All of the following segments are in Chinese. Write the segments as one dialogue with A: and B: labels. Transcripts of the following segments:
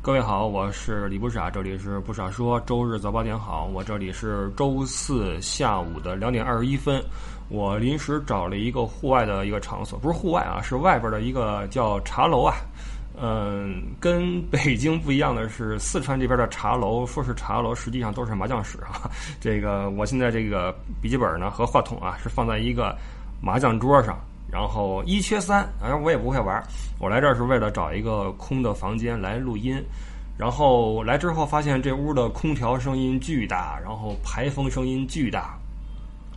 A: 各位好，我是李不傻，这里是不傻说。周日早八点好，我这里是周四下午的两点二十一分。我临时找了一个户外的一个场所，不是户外啊，是外边的一个叫茶楼啊。嗯，跟北京不一样的是，四川这边的茶楼说是茶楼，实际上都是麻将室啊。这个我现在这个笔记本呢和话筒啊是放在一个麻将桌上。然后一缺三，反正我也不会玩。我来这儿是为了找一个空的房间来录音。然后来之后发现这屋的空调声音巨大，然后排风声音巨大，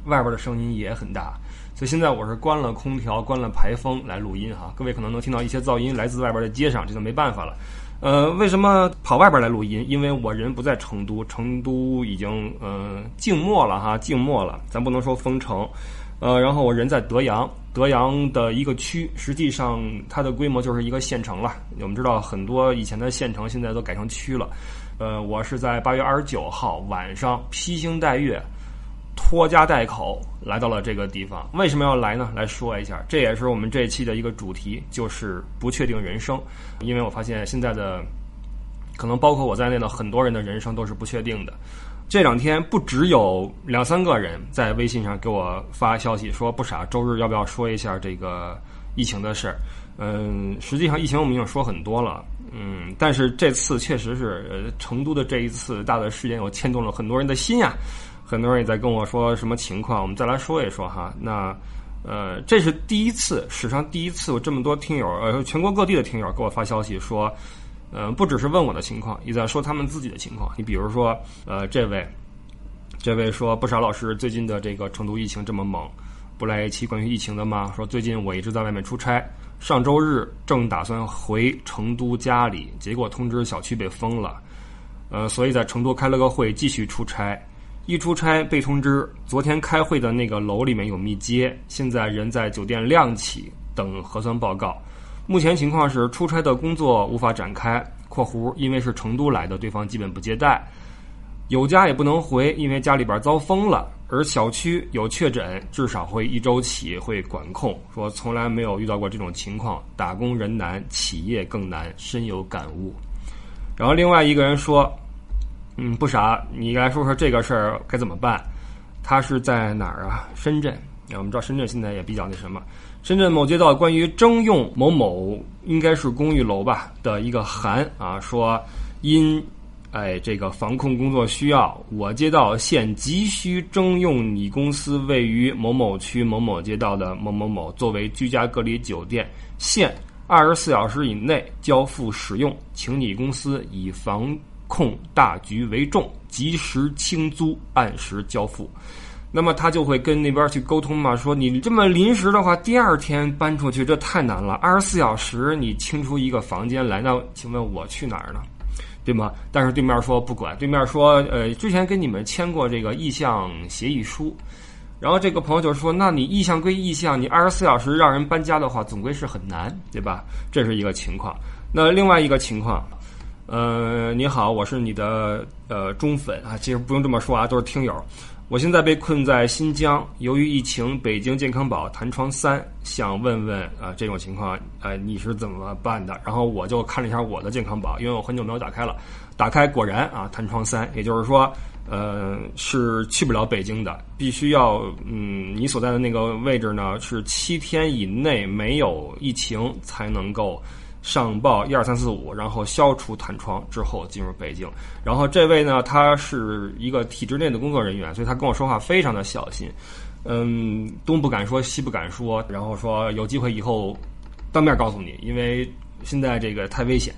A: 外边的声音也很大。所以现在我是关了空调、关了排风来录音哈。各位可能能听到一些噪音来自外边的街上，这就没办法了。呃，为什么跑外边来录音？因为我人不在成都，成都已经嗯静默了哈，静默了。咱不能说封城。呃，然后我人在德阳，德阳的一个区，实际上它的规模就是一个县城了。我们知道很多以前的县城现在都改成区了。呃，我是在八月二十九号晚上披星戴月、拖家带口来到了这个地方。为什么要来呢？来说一下，这也是我们这一期的一个主题，就是不确定人生。因为我发现现在的，可能包括我在内的很多人的人生都是不确定的。这两天不只有两三个人在微信上给我发消息说不傻，周日要不要说一下这个疫情的事儿？嗯，实际上疫情我们已经说很多了，嗯，但是这次确实是呃成都的这一次大的事件，又牵动了很多人的心呀。很多人也在跟我说什么情况，我们再来说一说哈。那呃，这是第一次，史上第一次有这么多听友，呃，全国各地的听友给我发消息说。嗯，不只是问我的情况，也在说他们自己的情况。你比如说，呃，这位，这位说不少老师最近的这个成都疫情这么猛，不来一期关于疫情的吗？说最近我一直在外面出差，上周日正打算回成都家里，结果通知小区被封了，呃，所以在成都开了个会继续出差，一出差被通知昨天开会的那个楼里面有密接，现在人在酒店亮起等核酸报告。目前情况是出差的工作无法展开（括弧因为是成都来的，对方基本不接待），有家也不能回，因为家里边遭封了。而小区有确诊，至少会一周起会管控。说从来没有遇到过这种情况，打工人难，企业更难，深有感悟。然后另外一个人说：“嗯，不傻，你来说说这个事儿该怎么办？”他是在哪儿啊？深圳。我们知道深圳现在也比较那什么。深圳某街道关于征用某某应该是公寓楼吧的一个函啊，说因哎这个防控工作需要，我街道现急需征用你公司位于某某区某某街道的某某某作为居家隔离酒店，限二十四小时以内交付使用，请你公司以防控大局为重，及时清租，按时交付。那么他就会跟那边去沟通嘛，说你这么临时的话，第二天搬出去这太难了。二十四小时你清出一个房间来，那请问我去哪儿呢？对吗？但是对面说不管，对面说呃，之前跟你们签过这个意向协议书，然后这个朋友就说，那你意向归意向，你二十四小时让人搬家的话，总归是很难，对吧？这是一个情况。那另外一个情况，呃，你好，我是你的呃忠粉啊，其实不用这么说啊，都是听友。我现在被困在新疆，由于疫情，北京健康宝弹窗三，想问问啊，这种情况，呃，你是怎么办的？然后我就看了一下我的健康宝，因为我很久没有打开了，打开果然啊，弹窗三，也就是说，呃，是去不了北京的，必须要，嗯，你所在的那个位置呢，是七天以内没有疫情才能够。上报一二三四五，然后消除弹窗之后进入北京。然后这位呢，他是一个体制内的工作人员，所以他跟我说话非常的小心，嗯，东不敢说西不敢说，然后说有机会以后当面告诉你，因为现在这个太危险。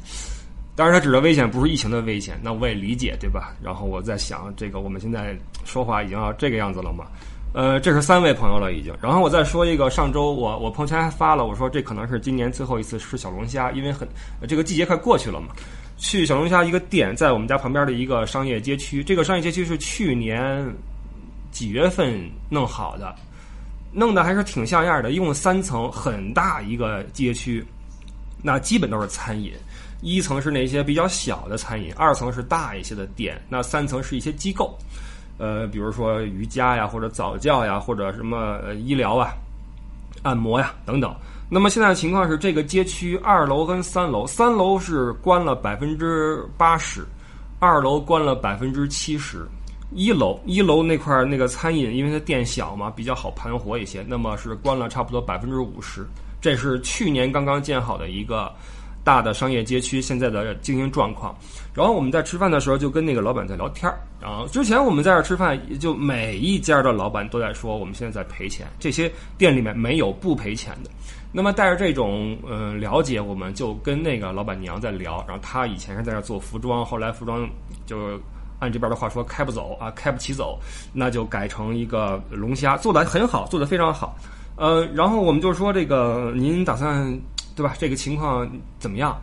A: 当然，他指的危险不是疫情的危险，那我也理解，对吧？然后我在想，这个我们现在说话已经要这个样子了嘛？呃，这是三位朋友了已经。然后我再说一个，上周我我朋友圈还发了，我说这可能是今年最后一次吃小龙虾，因为很这个季节快过去了嘛。去小龙虾一个店，在我们家旁边的一个商业街区，这个商业街区是去年几月份弄好的，弄的还是挺像样的，一共三层，很大一个街区，那基本都是餐饮。一层是那些比较小的餐饮，二层是大一些的店，那三层是一些机构。呃，比如说瑜伽呀，或者早教呀，或者什么医疗啊、按摩呀等等。那么现在的情况是，这个街区二楼跟三楼，三楼是关了百分之八十，二楼关了百分之七十。一楼一楼那块那个餐饮，因为它店小嘛，比较好盘活一些，那么是关了差不多百分之五十。这是去年刚刚建好的一个大的商业街区现在的经营状况。然后我们在吃饭的时候就跟那个老板在聊天儿。然后之前我们在这吃饭，就每一家的老板都在说我们现在在赔钱，这些店里面没有不赔钱的。那么带着这种嗯了解，我们就跟那个老板娘在聊。然后她以前是在这做服装，后来服装就。按这边的话说，开不走啊，开不起走，那就改成一个龙虾，做的很好，做的非常好。呃，然后我们就说这个，您打算对吧？这个情况怎么样？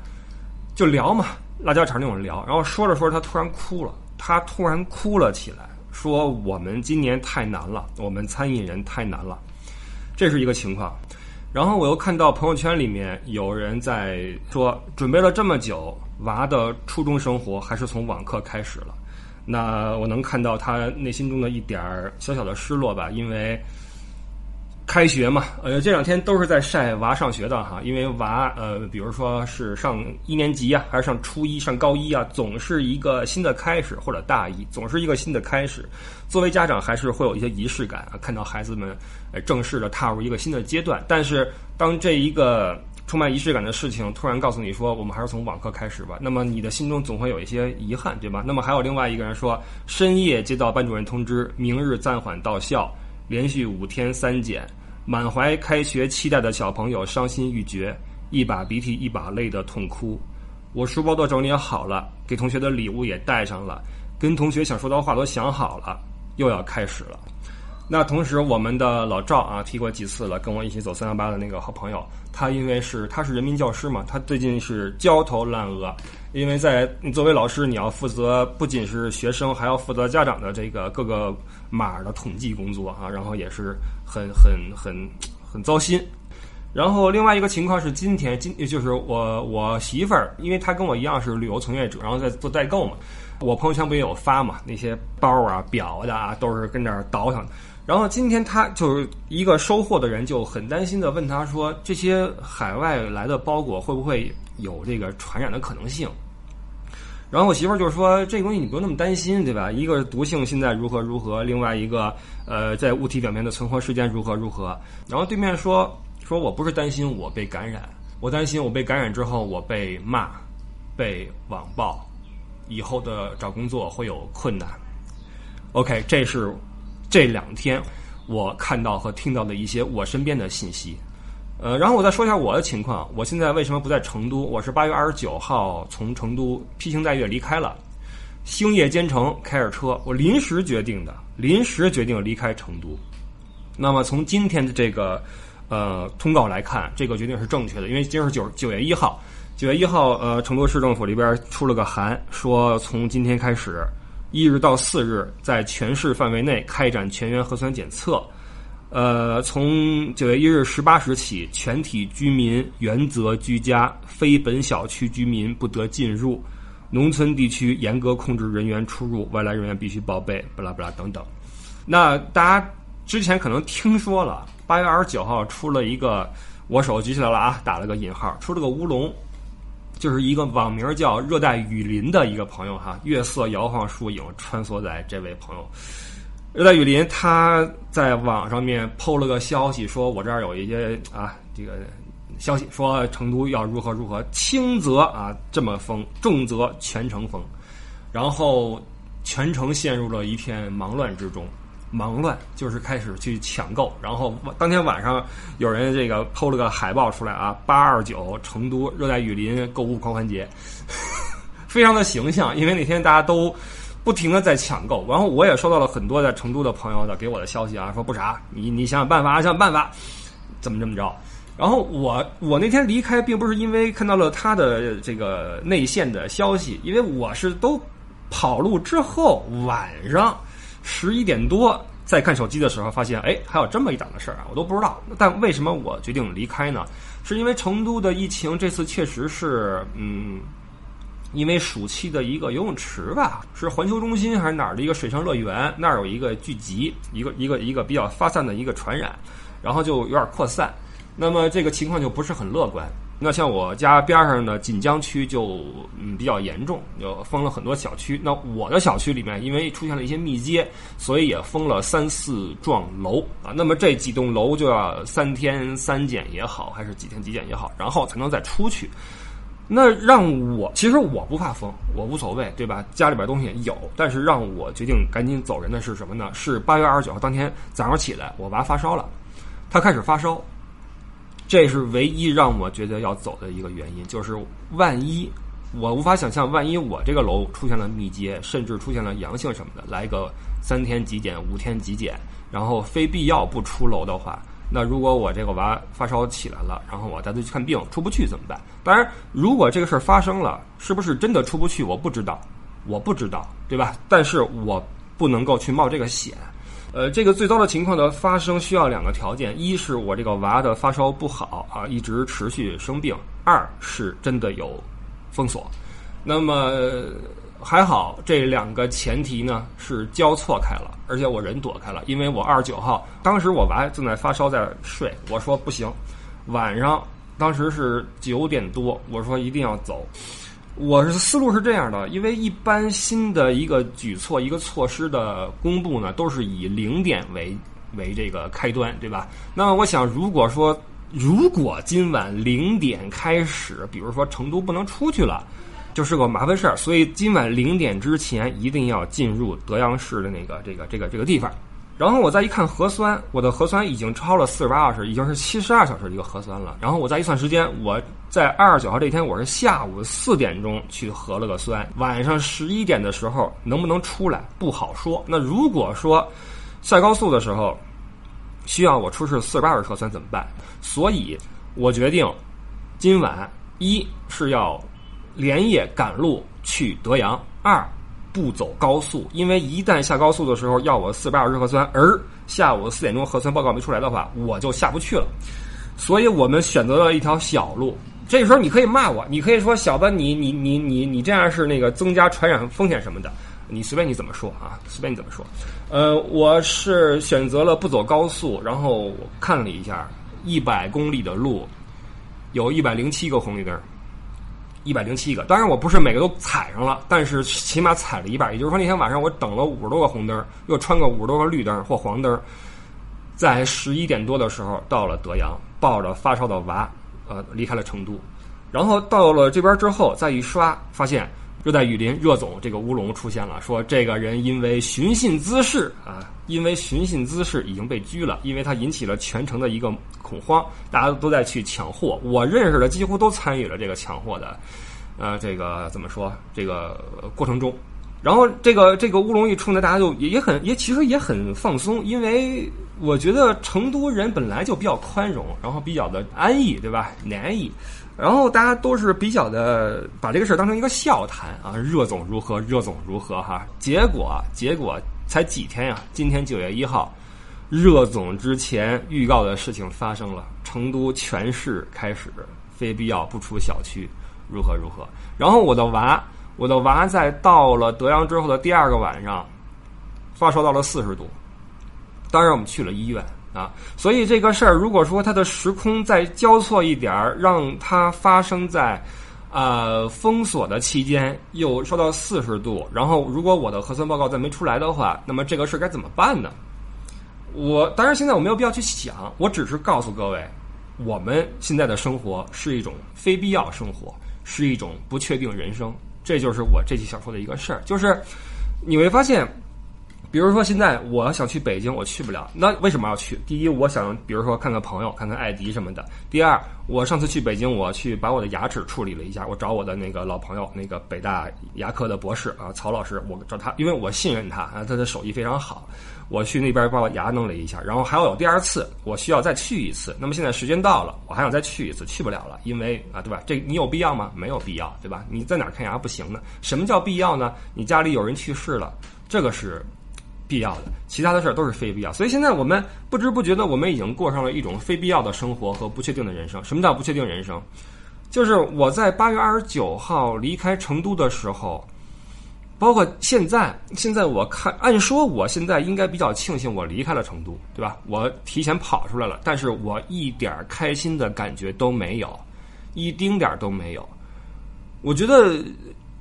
A: 就聊嘛，辣椒肠那种聊。然后说着说着，他突然哭了，他突然哭了起来，说我们今年太难了，我们餐饮人太难了，这是一个情况。然后我又看到朋友圈里面有人在说，准备了这么久，娃的初中生活还是从网课开始了。那我能看到他内心中的一点儿小小的失落吧，因为开学嘛，呃，这两天都是在晒娃上学的哈，因为娃呃，比如说是上一年级啊，还是上初一、上高一啊，总是一个新的开始，或者大一，总是一个新的开始。作为家长，还是会有一些仪式感啊，看到孩子们呃正式的踏入一个新的阶段。但是当这一个充满仪式感的事情突然告诉你说，我们还是从网课开始吧。那么你的心中总会有一些遗憾，对吧？那么还有另外一个人说，深夜接到班主任通知，明日暂缓到校，连续五天三检，满怀开学期待的小朋友伤心欲绝，一把鼻涕一把泪的痛哭。我书包都整理好了，给同学的礼物也带上了，跟同学想说的话都想好了，又要开始了。那同时，我们的老赵啊提过几次了，跟我一起走三幺八的那个好朋友，他因为是他是人民教师嘛，他最近是焦头烂额，因为在作为老师，你要负责不仅是学生，还要负责家长的这个各个码的统计工作啊，然后也是很很很很糟心。然后另外一个情况是，今天今就是我我媳妇儿，因为她跟我一样是旅游从业者，然后在做代购嘛，我朋友圈不也有发嘛，那些包啊、表的啊，都是跟这儿倒腾。然后今天他就是一个收货的人，就很担心的问他说：“这些海外来的包裹会不会有这个传染的可能性？”然后我媳妇儿就说：“这东西你不用那么担心，对吧？一个毒性现在如何如何，另外一个呃在物体表面的存活时间如何如何。”然后对面说：“说我不是担心我被感染，我担心我被感染之后我被骂、被网暴，以后的找工作会有困难。”OK，这是。这两天，我看到和听到的一些我身边的信息，呃，然后我再说一下我的情况。我现在为什么不在成都？我是八月二十九号从成都披星戴月离开了，星夜兼程开着车，我临时决定的，临时决定离开成都。那么从今天的这个呃通告来看，这个决定是正确的，因为今儿是九九月一号，九月一号，呃，成都市政府里边出了个函，说从今天开始。一日到四日，在全市范围内开展全员核酸检测。呃，从九月一日十八时起，全体居民原则居家，非本小区居民不得进入。农村地区严格控制人员出入，外来人员必须报备，巴拉巴拉等等。那大家之前可能听说了，八月二十九号出了一个，我手举起来了啊，打了个引号，出了个乌龙。就是一个网名叫“热带雨林”的一个朋友哈，月色摇晃树影，穿梭在这位朋友。热带雨林他在网上面 PO 了个消息，说我这儿有一些啊这个消息，说成都要如何如何，轻则啊这么封，重则全城封，然后全城陷入了一片忙乱之中。忙乱就是开始去抢购，然后当天晚上有人这个抛了个海报出来啊，八二九成都热带雨林购物狂欢节，非常的形象，因为那天大家都不停的在抢购，然后我也收到了很多在成都的朋友的给我的消息啊，说不傻，你你想想办法，想想办法，怎么这么着？然后我我那天离开并不是因为看到了他的这个内线的消息，因为我是都跑路之后晚上。十一点多再看手机的时候，发现哎，还有这么一档的事儿啊，我都不知道。但为什么我决定离开呢？是因为成都的疫情这次确实是，嗯，因为暑期的一个游泳池吧，是环球中心还是哪儿的一个水上乐园，那儿有一个聚集，一个一个一个比较发散的一个传染，然后就有点扩散。那么这个情况就不是很乐观。那像我家边上的锦江区就嗯比较严重，就封了很多小区。那我的小区里面因为出现了一些密接，所以也封了三四幢楼啊。那么这几栋楼就要三天三检也好，还是几天几检也好，然后才能再出去。那让我其实我不怕封，我无所谓，对吧？家里边东西有，但是让我决定赶紧走人的是什么呢？是八月二十九号当天早上起来，我娃发烧了，他开始发烧。这是唯一让我觉得要走的一个原因，就是万一我无法想象，万一我这个楼出现了密接，甚至出现了阳性什么的，来个三天极检、五天极检，然后非必要不出楼的话，那如果我这个娃发烧起来了，然后我带他去看病出不去怎么办？当然，如果这个事儿发生了，是不是真的出不去，我不知道，我不知道，对吧？但是我不能够去冒这个险。呃，这个最糟的情况的发生需要两个条件：一是我这个娃的发烧不好啊，一直持续生病；二是真的有封锁。那么还好，这两个前提呢是交错开了，而且我人躲开了，因为我二十九号当时我娃正在发烧在睡，我说不行，晚上当时是九点多，我说一定要走。我是思路是这样的，因为一般新的一个举措、一个措施的公布呢，都是以零点为为这个开端，对吧？那我想，如果说如果今晚零点开始，比如说成都不能出去了，就是个麻烦事儿，所以今晚零点之前一定要进入德阳市的那个这个这个这个地方。然后我再一看核酸，我的核酸已经超了四十八小时，已经是七十二小时的一个核酸了。然后我再一算时间，我在二十九号这天，我是下午四点钟去核了个酸，晚上十一点的时候能不能出来不好说。那如果说下高速的时候需要我出示四十八小时核酸怎么办？所以我决定今晚一是要连夜赶路去德阳，二。不走高速，因为一旦下高速的时候要我四百二十核酸，而下午四点钟核酸报告没出来的话，我就下不去了。所以我们选择了一条小路。这时候你可以骂我，你可以说小子，你你你你你这样是那个增加传染风险什么的，你随便你怎么说啊，随便你怎么说。呃，我是选择了不走高速，然后看了一下，一百公里的路，有一百零七个红绿灯。一百零七个，当然我不是每个都踩上了，但是起码踩了一半。也就是说，那天晚上我等了五十多个红灯，又穿个五十多个绿灯或黄灯，在十一点多的时候到了德阳，抱着发烧的娃，呃，离开了成都。然后到了这边之后，再一刷，发现热带雨林热总这个乌龙出现了，说这个人因为寻衅滋事啊，因为寻衅滋事已经被拘了，因为他引起了全城的一个。恐慌，大家都在去抢货。我认识的几乎都参与了这个抢货的，呃，这个怎么说？这个过程中，然后这个这个乌龙一出呢，大家就也也很也其实也很放松，因为我觉得成都人本来就比较宽容，然后比较的安逸，对吧？难逸，然后大家都是比较的把这个事儿当成一个笑谈啊。热总如何？热总如何？哈，结果结果才几天呀？今天九月一号。热总之前预告的事情发生了，成都全市开始非必要不出小区，如何如何。然后我的娃，我的娃在到了德阳之后的第二个晚上，发烧到了四十度，当然我们去了医院啊。所以这个事儿，如果说它的时空再交错一点儿，让它发生在啊封锁的期间，又烧到四十度，然后如果我的核酸报告再没出来的话，那么这个事儿该怎么办呢？我当然现在我没有必要去想，我只是告诉各位，我们现在的生活是一种非必要生活，是一种不确定人生，这就是我这期想说的一个事儿，就是你会发现。比如说，现在我想去北京，我去不了。那为什么要去？第一，我想，比如说看看朋友，看看艾迪什么的。第二，我上次去北京，我去把我的牙齿处理了一下。我找我的那个老朋友，那个北大牙科的博士啊，曹老师，我找他，因为我信任他啊，他的手艺非常好。我去那边把我牙弄了一下，然后还要有第二次，我需要再去一次。那么现在时间到了，我还想再去一次，去不了了，因为啊，对吧？这你有必要吗？没有必要，对吧？你在哪看牙不行呢？什么叫必要呢？你家里有人去世了，这个是。必要的，其他的事儿都是非必要。所以现在我们不知不觉的，我们已经过上了一种非必要的生活和不确定的人生。什么叫不确定人生？就是我在八月二十九号离开成都的时候，包括现在，现在我看，按说我现在应该比较庆幸我离开了成都，对吧？我提前跑出来了，但是我一点开心的感觉都没有，一丁点儿都没有。我觉得，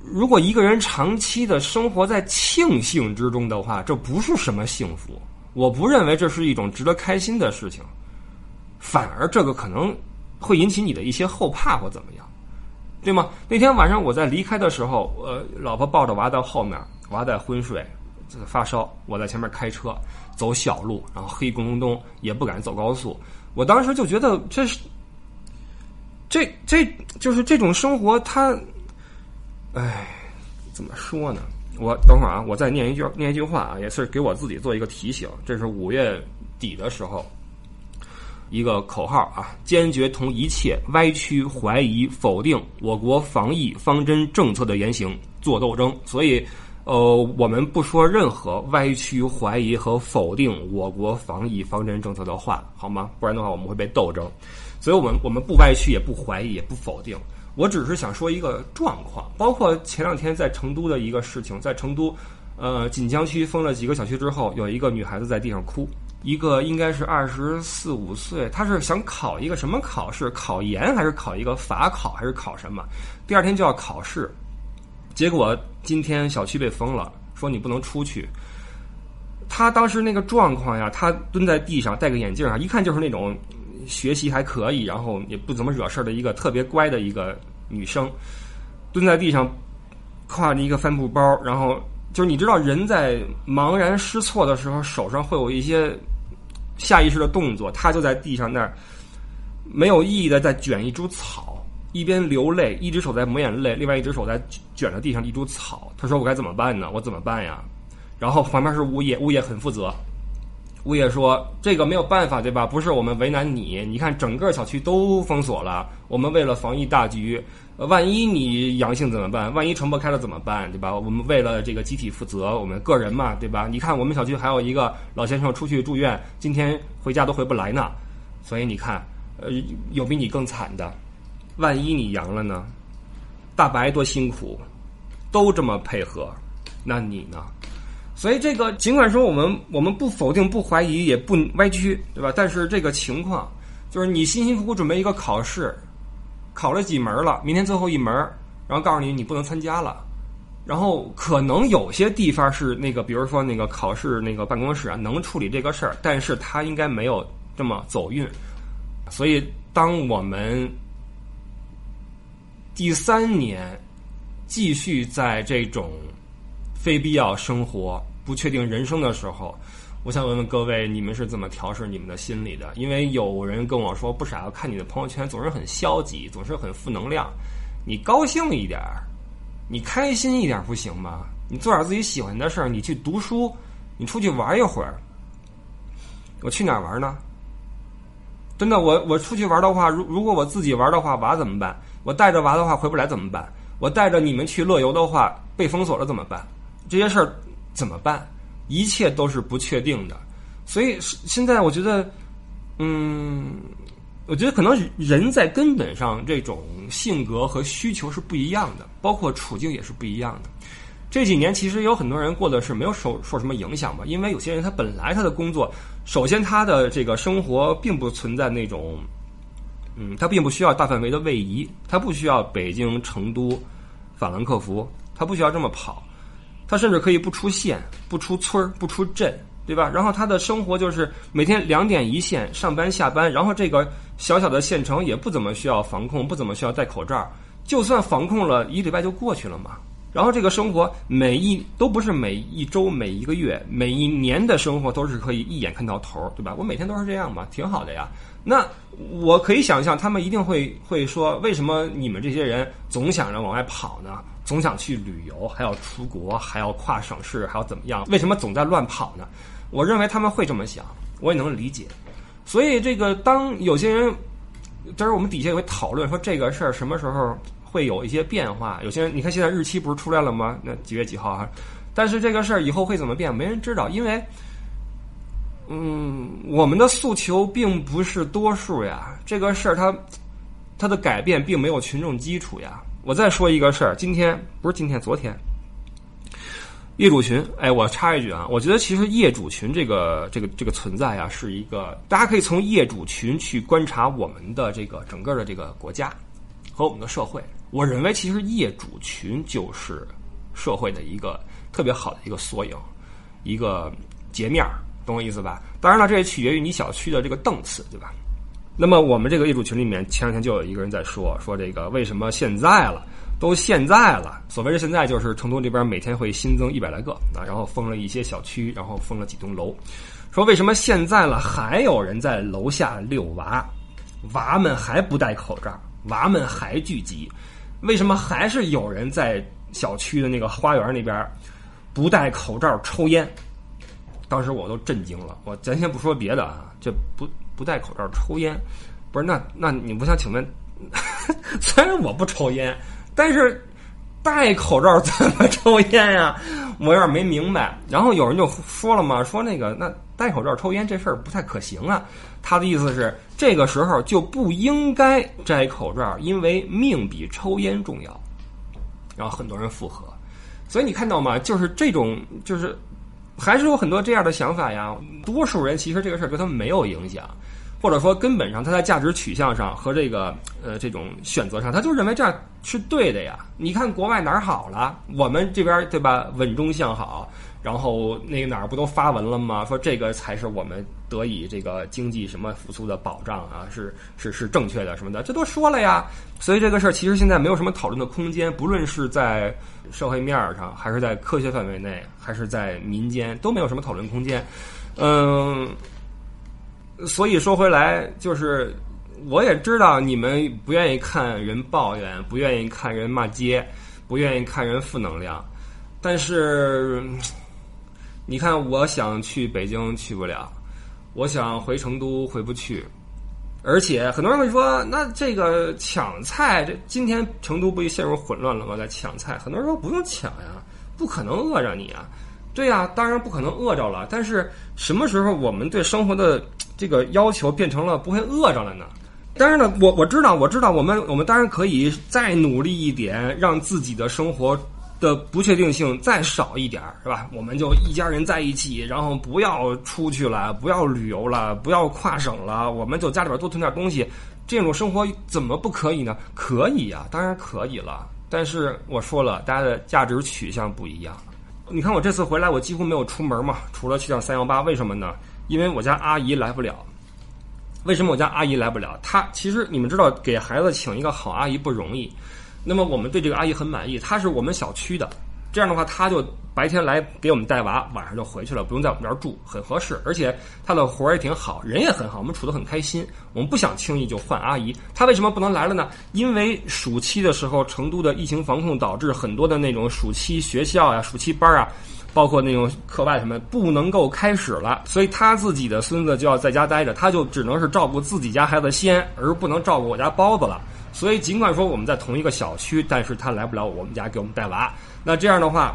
A: 如果一个人长期的生活在庆幸之中的话，这不是什么幸福。我不认为这是一种值得开心的事情，反而这个可能会引起你的一些后怕或怎么样。对吗？那天晚上我在离开的时候，呃，老婆抱着娃在后面，娃在昏睡，发烧，我在前面开车走小路，然后黑咕隆咚，也不敢走高速。我当时就觉得这是，这这就是这种生活，它，哎，怎么说呢？我等会儿啊，我再念一句念一句话啊，也是给我自己做一个提醒。这是五月底的时候。一个口号啊，坚决同一切歪曲、怀疑、否定我国防疫方针政策的言行做斗争。所以，呃，我们不说任何歪曲、怀疑和否定我国防疫方针政策的话，好吗？不然的话，我们会被斗争。所以我们我们不歪曲，也不怀疑，也不否定。我只是想说一个状况，包括前两天在成都的一个事情，在成都，呃，锦江区封了几个小区之后，有一个女孩子在地上哭。一个应该是二十四五岁，她是想考一个什么考试？考研还是考一个法考还是考什么？第二天就要考试，结果今天小区被封了，说你不能出去。她当时那个状况呀，她蹲在地上，戴个眼镜啊，一看就是那种学习还可以，然后也不怎么惹事儿的一个特别乖的一个女生，蹲在地上，挎着一个帆布包，然后就是你知道人在茫然失措的时候，手上会有一些。下意识的动作，他就在地上那儿没有意义的在卷一株草，一边流泪，一只手在抹眼泪，另外一只手在卷着地上一株草。他说：“我该怎么办呢？我怎么办呀？”然后旁边是物业，物业很负责。物业说：“这个没有办法，对吧？不是我们为难你，你看整个小区都封锁了，我们为了防疫大局，万一你阳性怎么办？万一传播开了怎么办？对吧？我们为了这个集体负责，我们个人嘛，对吧？你看我们小区还有一个老先生出去住院，今天回家都回不来呢，所以你看，呃，有比你更惨的，万一你阳了呢？大白多辛苦，都这么配合，那你呢？”所以这个尽管说我们我们不否定不怀疑也不歪曲，对吧？但是这个情况就是你辛辛苦苦准备一个考试，考了几门了，明天最后一门，然后告诉你你不能参加了，然后可能有些地方是那个，比如说那个考试那个办公室啊能处理这个事儿，但是他应该没有这么走运。所以当我们第三年继续在这种非必要生活。不确定人生的时候，我想问问各位，你们是怎么调试你们的心理的？因为有人跟我说，不傻，看你的朋友圈总是很消极，总是很负能量。你高兴一点儿，你开心一点不行吗？你做点自己喜欢的事儿，你去读书，你出去玩一会儿。我去哪儿玩呢？真的，我我出去玩的话，如如果我自己玩的话，娃怎么办？我带着娃的话回不来怎么办？我带着你们去乐游的话，被封锁了怎么办？这些事儿。怎么办？一切都是不确定的，所以现在我觉得，嗯，我觉得可能人在根本上这种性格和需求是不一样的，包括处境也是不一样的。这几年其实有很多人过的是没有受受什么影响吧，因为有些人他本来他的工作，首先他的这个生活并不存在那种，嗯，他并不需要大范围的位移，他不需要北京、成都、法兰克福，他不需要这么跑。他甚至可以不出县、不出村儿、不出镇，对吧？然后他的生活就是每天两点一线，上班下班。然后这个小小的县城也不怎么需要防控，不怎么需要戴口罩。就算防控了一礼拜就过去了嘛。然后这个生活每一都不是每一周、每一个月、每一年的生活都是可以一眼看到头，对吧？我每天都是这样嘛，挺好的呀。那我可以想象，他们一定会会说，为什么你们这些人总想着往外跑呢？总想去旅游，还要出国，还要跨省市，还要怎么样？为什么总在乱跑呢？我认为他们会这么想，我也能理解。所以，这个当有些人，就是我们底下也会讨论说这个事儿什么时候会有一些变化。有些人，你看现在日期不是出来了吗？那几月几号啊？但是这个事儿以后会怎么变，没人知道，因为，嗯，我们的诉求并不是多数呀。这个事儿它它的改变并没有群众基础呀。我再说一个事儿，今天不是今天，昨天，业主群，哎，我插一句啊，我觉得其实业主群这个这个这个存在啊，是一个大家可以从业主群去观察我们的这个整个的这个国家和我们的社会。我认为其实业主群就是社会的一个特别好的一个缩影，一个截面儿，懂我意思吧？当然了，这也取决于你小区的这个档次，对吧？那么我们这个业主群里面，前两天就有一个人在说，说这个为什么现在了？都现在了，所谓的现在就是成都这边每天会新增一百来个啊，然后封了一些小区，然后封了几栋楼。说为什么现在了还有人在楼下遛娃，娃们还不戴口罩，娃们还聚集，为什么还是有人在小区的那个花园那边不戴口罩抽烟？当时我都震惊了。我咱先不说别的啊，这不不戴口罩抽烟，不是那那你不想请问？虽然我不抽烟。但是戴口罩怎么抽烟呀？我有点没明白。然后有人就说了嘛，说那个那戴口罩抽烟这事儿不太可行啊。他的意思是这个时候就不应该摘口罩，因为命比抽烟重要。然后很多人附和，所以你看到吗？就是这种，就是还是有很多这样的想法呀。多数人其实这个事儿对他们没有影响。或者说，根本上他在价值取向上和这个呃这种选择上，他就认为这样是对的呀。你看国外哪儿好了，我们这边对吧？稳中向好，然后那个哪儿不都发文了吗？说这个才是我们得以这个经济什么复苏的保障啊，是是是正确的什么的，这都说了呀。所以这个事儿其实现在没有什么讨论的空间，不论是在社会面上，还是在科学范围内，还是在民间，都没有什么讨论空间。嗯。所以说回来，就是我也知道你们不愿意看人抱怨，不愿意看人骂街，不愿意看人负能量。但是，你看，我想去北京去不了，我想回成都回不去。而且很多人会说，那这个抢菜，这今天成都不就陷入混乱了吗？在抢菜，很多人说不用抢呀，不可能饿着你啊。对呀，当然不可能饿着了。但是什么时候我们对生活的？这个要求变成了不会饿着了呢？当然呢，我我知道，我知道，我们我们当然可以再努力一点，让自己的生活的不确定性再少一点，是吧？我们就一家人在一起，然后不要出去了，不要旅游了，不要跨省了，我们就家里边多囤点东西，这种生活怎么不可以呢？可以呀，当然可以了。但是我说了，大家的价值取向不一样。你看我这次回来，我几乎没有出门嘛，除了去趟三幺八，为什么呢？因为我家阿姨来不了，为什么我家阿姨来不了？她其实你们知道，给孩子请一个好阿姨不容易。那么我们对这个阿姨很满意，她是我们小区的，这样的话，她就白天来给我们带娃，晚上就回去了，不用在我们这儿住，很合适。而且她的活儿也挺好，人也很好，我们处得很开心。我们不想轻易就换阿姨。她为什么不能来了呢？因为暑期的时候，成都的疫情防控导致很多的那种暑期学校呀、暑期班啊。包括那种课外什么不能够开始了，所以他自己的孙子就要在家待着，他就只能是照顾自己家孩子先，而不能照顾我家包子了。所以尽管说我们在同一个小区，但是他来不了我们家给我们带娃。那这样的话，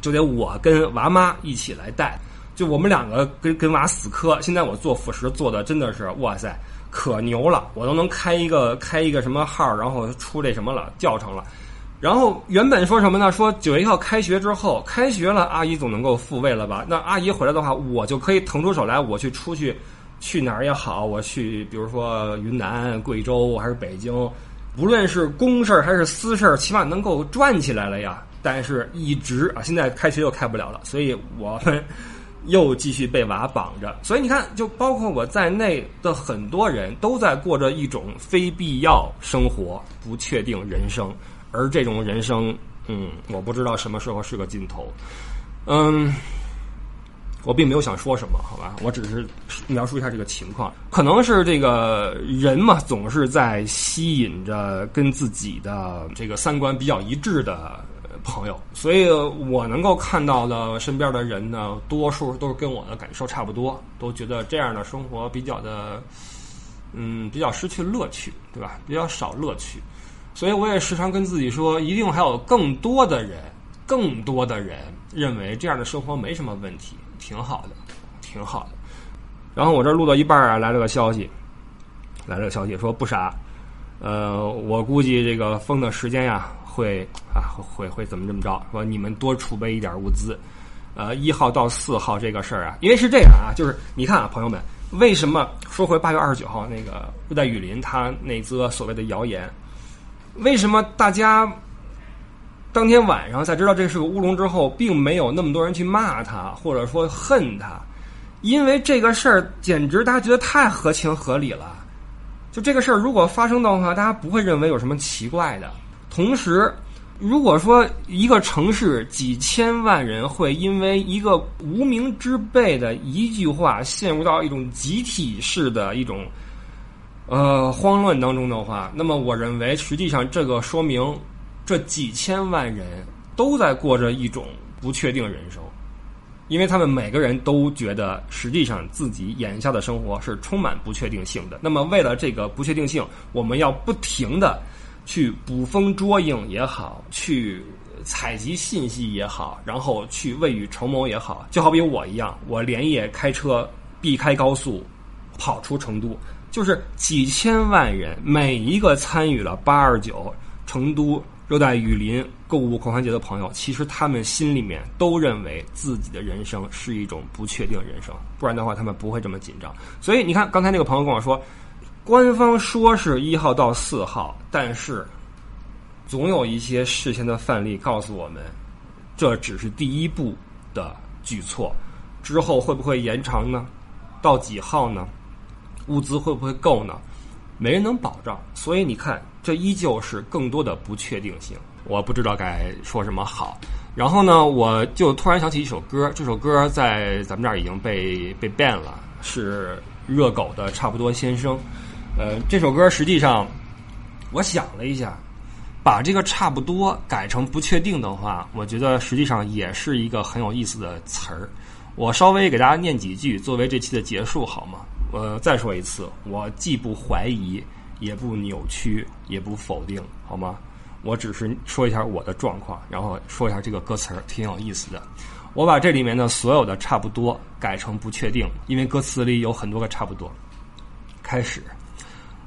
A: 就得我跟娃妈一起来带，就我们两个跟跟娃死磕。现在我做辅食做的真的是哇塞，可牛了，我都能开一个开一个什么号，然后出这什么了教程了。然后原本说什么呢？说九月一号开学之后，开学了，阿姨总能够复位了吧？那阿姨回来的话，我就可以腾出手来，我去出去，去哪儿也好，我去，比如说云南、贵州还是北京，无论是公事儿还是私事儿，起码能够转起来了呀。但是一直啊，现在开学又开不了了，所以我们又继续被娃绑着。所以你看，就包括我在内的很多人都在过着一种非必要生活、不确定人生。而这种人生，嗯，我不知道什么时候是个尽头，嗯，我并没有想说什么，好吧，我只是描述一下这个情况。可能是这个人嘛，总是在吸引着跟自己的这个三观比较一致的朋友，所以我能够看到的身边的人呢，多数都是跟我的感受差不多，都觉得这样的生活比较的，嗯，比较失去乐趣，对吧？比较少乐趣。所以我也时常跟自己说，一定还有更多的人，更多的人认为这样的生活没什么问题，挺好的，挺好的。然后我这录到一半啊，来了个消息，来了个消息说不傻，呃，我估计这个封的时间呀会啊会会怎么这么着？说你们多储备一点物资。呃，一号到四号这个事儿啊，因为是这样啊，就是你看啊，朋友们，为什么说回八月二十九号那个热带雨林它那则所谓的谣言？为什么大家当天晚上在知道这是个乌龙之后，并没有那么多人去骂他，或者说恨他？因为这个事儿简直大家觉得太合情合理了。就这个事儿如果发生的话，大家不会认为有什么奇怪的。同时，如果说一个城市几千万人会因为一个无名之辈的一句话陷入到一种集体式的一种呃慌乱当中的话，那么我认为实际上这个说明这几千万人都在过着一种不确定人生，因为他们每个人都觉得实际上自己眼下的生活是充满不确定性的。那么为了这个不确定性，我们要不停的。去捕风捉影也好，去采集信息也好，然后去未雨绸缪也好，就好比我一样，我连夜开车避开高速，跑出成都，就是几千万人，每一个参与了八二九成都热带雨林购物狂欢节的朋友，其实他们心里面都认为自己的人生是一种不确定人生，不然的话他们不会这么紧张。所以你看，刚才那个朋友跟我说。官方说是一号到四号，但是总有一些事先的范例告诉我们，这只是第一步的举措，之后会不会延长呢？到几号呢？物资会不会够呢？没人能保障，所以你看，这依旧是更多的不确定性。我不知道该说什么好。然后呢，我就突然想起一首歌，这首歌在咱们这儿已经被被 ban 了，是热狗的《差不多先生》。呃，这首歌实际上，我想了一下，把这个差不多改成不确定的话，我觉得实际上也是一个很有意思的词儿。我稍微给大家念几句作为这期的结束，好吗？呃，再说一次，我既不怀疑，也不扭曲，也不否定，好吗？我只是说一下我的状况，然后说一下这个歌词儿，挺有意思的。我把这里面的所有的差不多改成不确定，因为歌词里有很多个差不多。开始。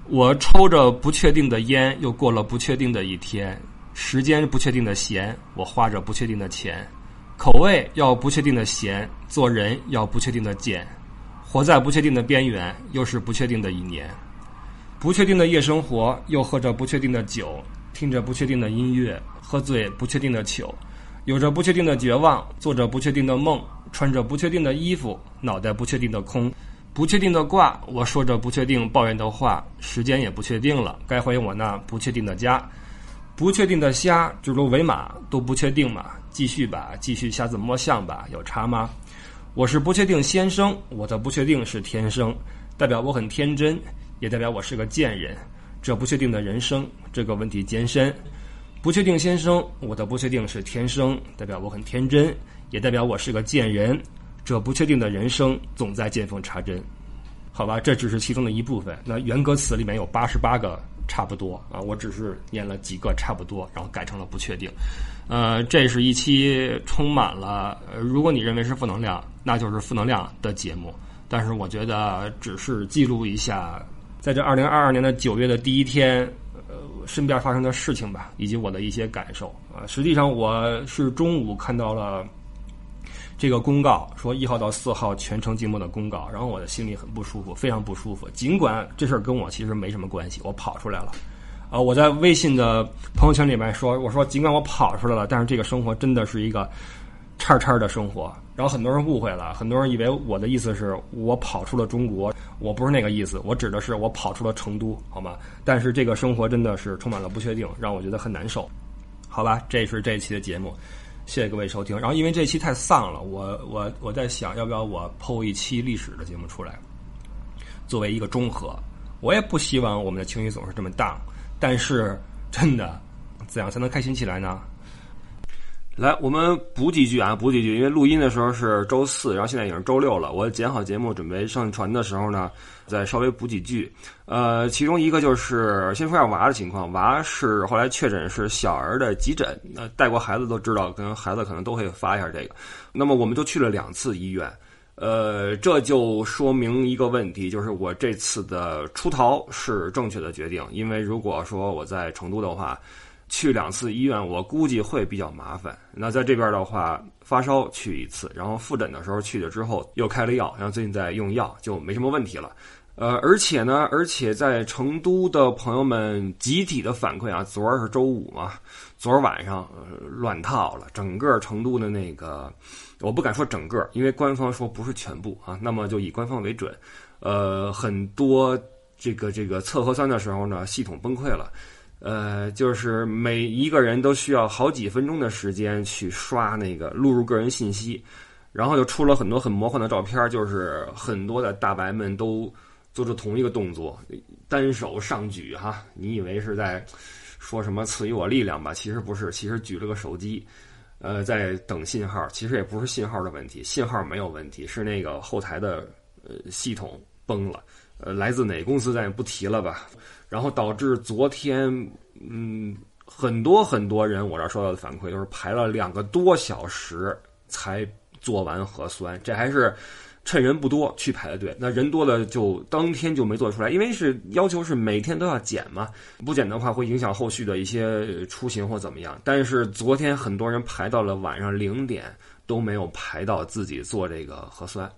A: 我抽着不确定的烟，又过了不确定的一天。时间不确定的闲，我花着不确定的钱。口味要不确定的咸，做人要不确定的简。活在不确定的边缘，又是不确定的一年。不确定的夜生活，又喝着不确定的酒，听着不确定的音乐，喝醉不确定的酒。有着不确定的绝望，做着不确定的梦，穿着不确定的衣服，脑袋不确定的空。不确定的卦，我说着不确定抱怨的话，时间也不确定了，该回我那不确定的家。不确定的虾，指鹿为马都不确定嘛，继续吧，继续瞎子摸象吧，有差吗？我是不确定先生，我的不确定是天生，代表我很天真，也代表我是个贱人。这不确定的人生，这个问题艰深。不确定先生，我的不确定是天生，代表我很天真，也代表我是个贱人。这不确定的人生总在见缝插针，好吧，这只是其中的一部分。那原歌词里面有八十八个差不多啊，我只是念了几个差不多，然后改成了不确定。呃，这是一期充满了，如果你认为是负能量，那就是负能量的节目。但是我觉得只是记录一下，在这二零二二年的九月的第一天，呃，身边发生的事情吧，以及我的一些感受啊。实际上，我是中午看到了。这个公告说一号到四号全程静默的公告，然后我的心里很不舒服，非常不舒服。尽管这事儿跟我其实没什么关系，我跑出来了。啊，我在微信的朋友圈里面说，我说尽管我跑出来了，但是这个生活真的是一个叉叉的生活。然后很多人误会了，很多人以为我的意思是我跑出了中国，我不是那个意思，我指的是我跑出了成都，好吗？但是这个生活真的是充满了不确定，让我觉得很难受。好吧，这是这一期的节目。谢谢各位收听。然后，因为这期太丧了，我我我在想，要不要我剖一期历史的节目出来，作为一个中和。我也不希望我们的情绪总是这么荡，但是真的，怎样才能开心起来呢？来，我们补几句啊，补几句。因为录音的时候是周四，然后现在已经是周六了。我剪好节目准备上传的时候呢，再稍微补几句。呃，其中一个就是先说下娃的情况。娃是后来确诊是小儿的急诊，那带过孩子都知道，跟孩子可能都会发一下这个。那么我们就去了两次医院，呃，这就说明一个问题，就是我这次的出逃是正确的决定。因为如果说我在成都的话。去两次医院，我估计会比较麻烦。那在这边的话，发烧去一次，然后复诊的时候去了之后又开了药，然后最近在用药，就没什么问题了。呃，而且呢，而且在成都的朋友们集体的反馈啊，昨儿是周五嘛，昨儿晚上乱套了，整个成都的那个，我不敢说整个，因为官方说不是全部啊，那么就以官方为准。呃，很多这个这个测核酸的时候呢，系统崩溃了，呃，就是每一个人都需要好几分钟的时间去刷那个录入个人信息，然后就出了很多很魔幻的照片，就是很多的大白们都。做出同一个动作，单手上举哈，你以为是在说什么赐予我力量吧？其实不是，其实举了个手机，呃，在等信号。其实也不是信号的问题，信号没有问题，是那个后台的呃系统崩了。呃，来自哪公司咱也不提了吧。然后导致昨天，嗯，很多很多人我这儿收到的反馈都是排了两个多小时才做完核酸，这还是。趁人不多去排的队，那人多了就当天就没做出来，因为是要求是每天都要检嘛，不检的话会影响后续的一些出行或怎么样。但是昨天很多人排到了晚上零点都没有排到自己做这个核酸，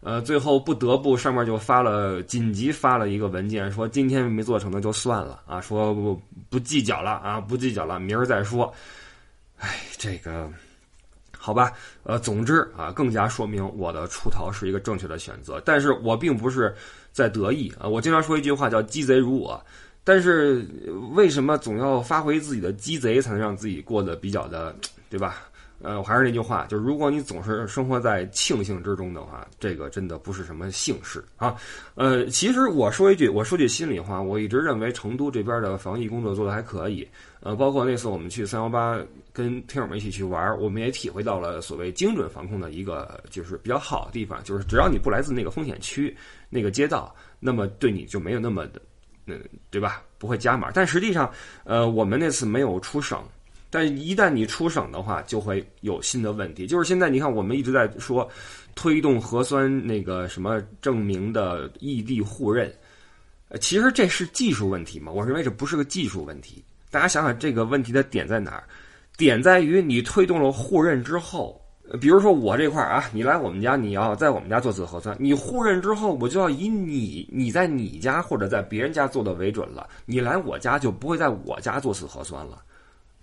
A: 呃，最后不得不上面就发了紧急发了一个文件，说今天没做成的就算了啊，说不不计较了啊，不计较了，明儿再说。哎，这个。好吧，呃，总之啊，更加说明我的出逃是一个正确的选择。但是我并不是在得意啊，我经常说一句话叫“鸡贼如我”。但是为什么总要发挥自己的鸡贼，才能让自己过得比较的，对吧？呃，我还是那句话，就是如果你总是生活在庆幸之中的话，这个真的不是什么幸事啊。呃，其实我说一句，我说句心里话，我一直认为成都这边的防疫工作做得还可以。呃，包括那次我们去三幺八跟听友们一起去玩，我们也体会到了所谓精准防控的一个就是比较好的地方，就是只要你不来自那个风险区、那个街道，那么对你就没有那么的，嗯，对吧？不会加码。但实际上，呃，我们那次没有出省。但一旦你出省的话，就会有新的问题。就是现在，你看，我们一直在说推动核酸那个什么证明的异地互认，呃，其实这是技术问题嘛？我认为这不是个技术问题。大家想想这个问题的点在哪儿？点在于你推动了互认之后，比如说我这块儿啊，你来我们家，你要在我们家做次核酸，你互认之后，我就要以你你在你家或者在别人家做的为准了。你来我家就不会在我家做次核酸了。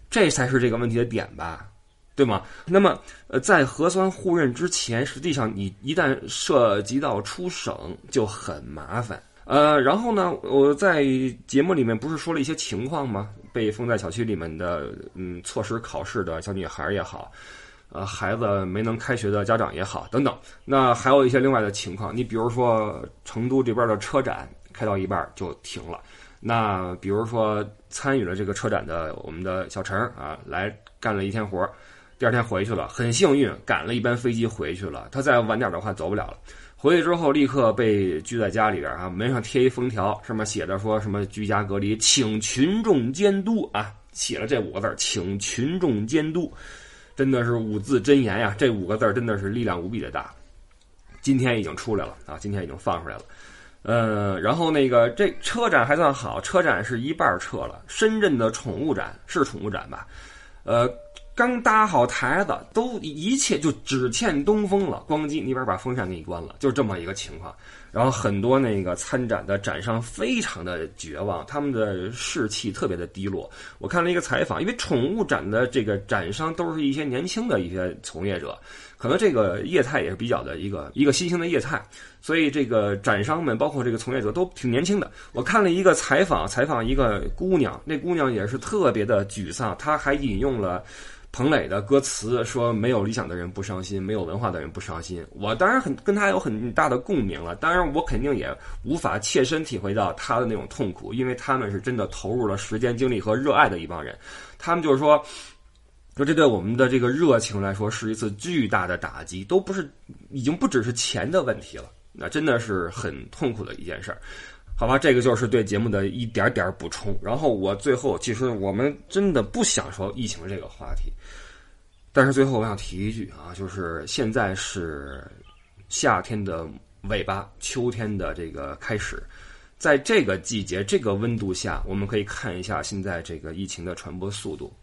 A: 这才是这个问题的点吧，对吗？那么，呃，在核酸互认之前，实际上你一旦涉及到出省就很麻烦。呃，然后呢，我在节目里面不是说了一些情况吗？被封在小区里面的，嗯，错失考试的小女孩也好，呃，孩子没能开学的家长也好，等等。那还有一些另外的情况，你比如说成都这边的车展开到一半就停了。那比如说参与了这个车展的我们的小陈啊，来干了一天活第二天回去了，很幸运赶了一班飞机回去了。他再晚点的话走不了了。回去之后立刻被拘在家里边啊，门上贴一封条，上面写着说什么居家隔离，请群众监督啊，写了这五个字请群众监督，真的是五字真言呀，这五个字真的是力量无比的大。今天已经出来了啊，今天已经放出来了。呃，然后那个这车展还算好，车展是一半撤了。深圳的宠物展是宠物展吧？呃，刚搭好台子，都一切就只欠东风了。咣叽，那边把风扇给你关了，就这么一个情况。然后很多那个参展的展商非常的绝望，他们的士气特别的低落。我看了一个采访，因为宠物展的这个展商都是一些年轻的一些从业者。可能这个业态也是比较的一个一个新兴的业态，所以这个展商们包括这个从业者都挺年轻的。我看了一个采访，采访一个姑娘，那姑娘也是特别的沮丧，她还引用了彭磊的歌词，说没有理想的人不伤心，没有文化的人不伤心。我当然很跟她有很大的共鸣了，当然我肯定也无法切身体会到她的那种痛苦，因为他们是真的投入了时间、精力和热爱的一帮人，他们就是说。说这对我们的这个热情来说是一次巨大的打击，都不是，已经不只是钱的问题了，那真的是很痛苦的一件事儿，好吧？这个就是对节目的一点点补充。然后我最后，其实我们真的不想说疫情这个话题，但是最后我想提一句啊，就是现在是夏天的尾巴，秋天的这个开始，在这个季节、这个温度下，我们可以看一下现在这个疫情的传播速度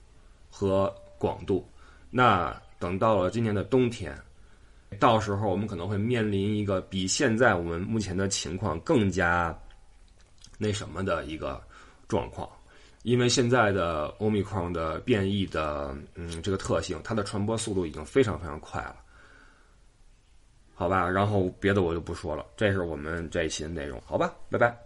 A: 和广度。那等到了今年的冬天，到时候我们可能会面临一个比现在我们目前的情况更加那什么的一个状况，因为现在的欧米克戎的变异的嗯这个特性，它的传播速度已经非常非常快了。好吧，然后别的我就不说了，这是我们这一期的内容，好吧，拜拜。